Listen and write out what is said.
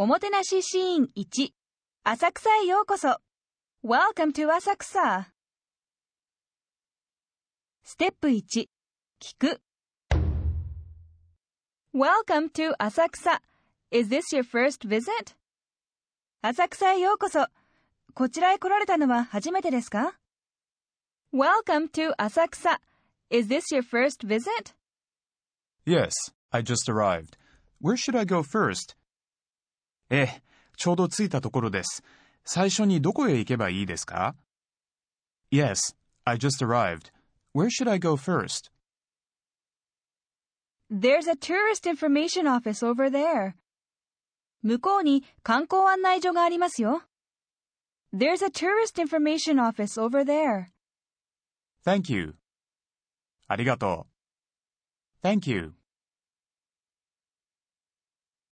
おもてなしシーン1浅草へようこそ Welcome to 浅草ステップ1聞く Welcome to 浅草 Is this your first visit? 浅草へようこそこちらへ来られたのは初めてですか Welcome to 浅草 Is this your first visit? Yes, I just arrived. Where should I go first? ええ、ちょうど着いたところです。最初にどこへ行けばいいですか ?Yes, I just arrived. Where should I go first? There's a tourist information office over there. 向こうに観光案内所がありますよ。There's a tourist information office over there. Thank you. ありがとう。Thank you.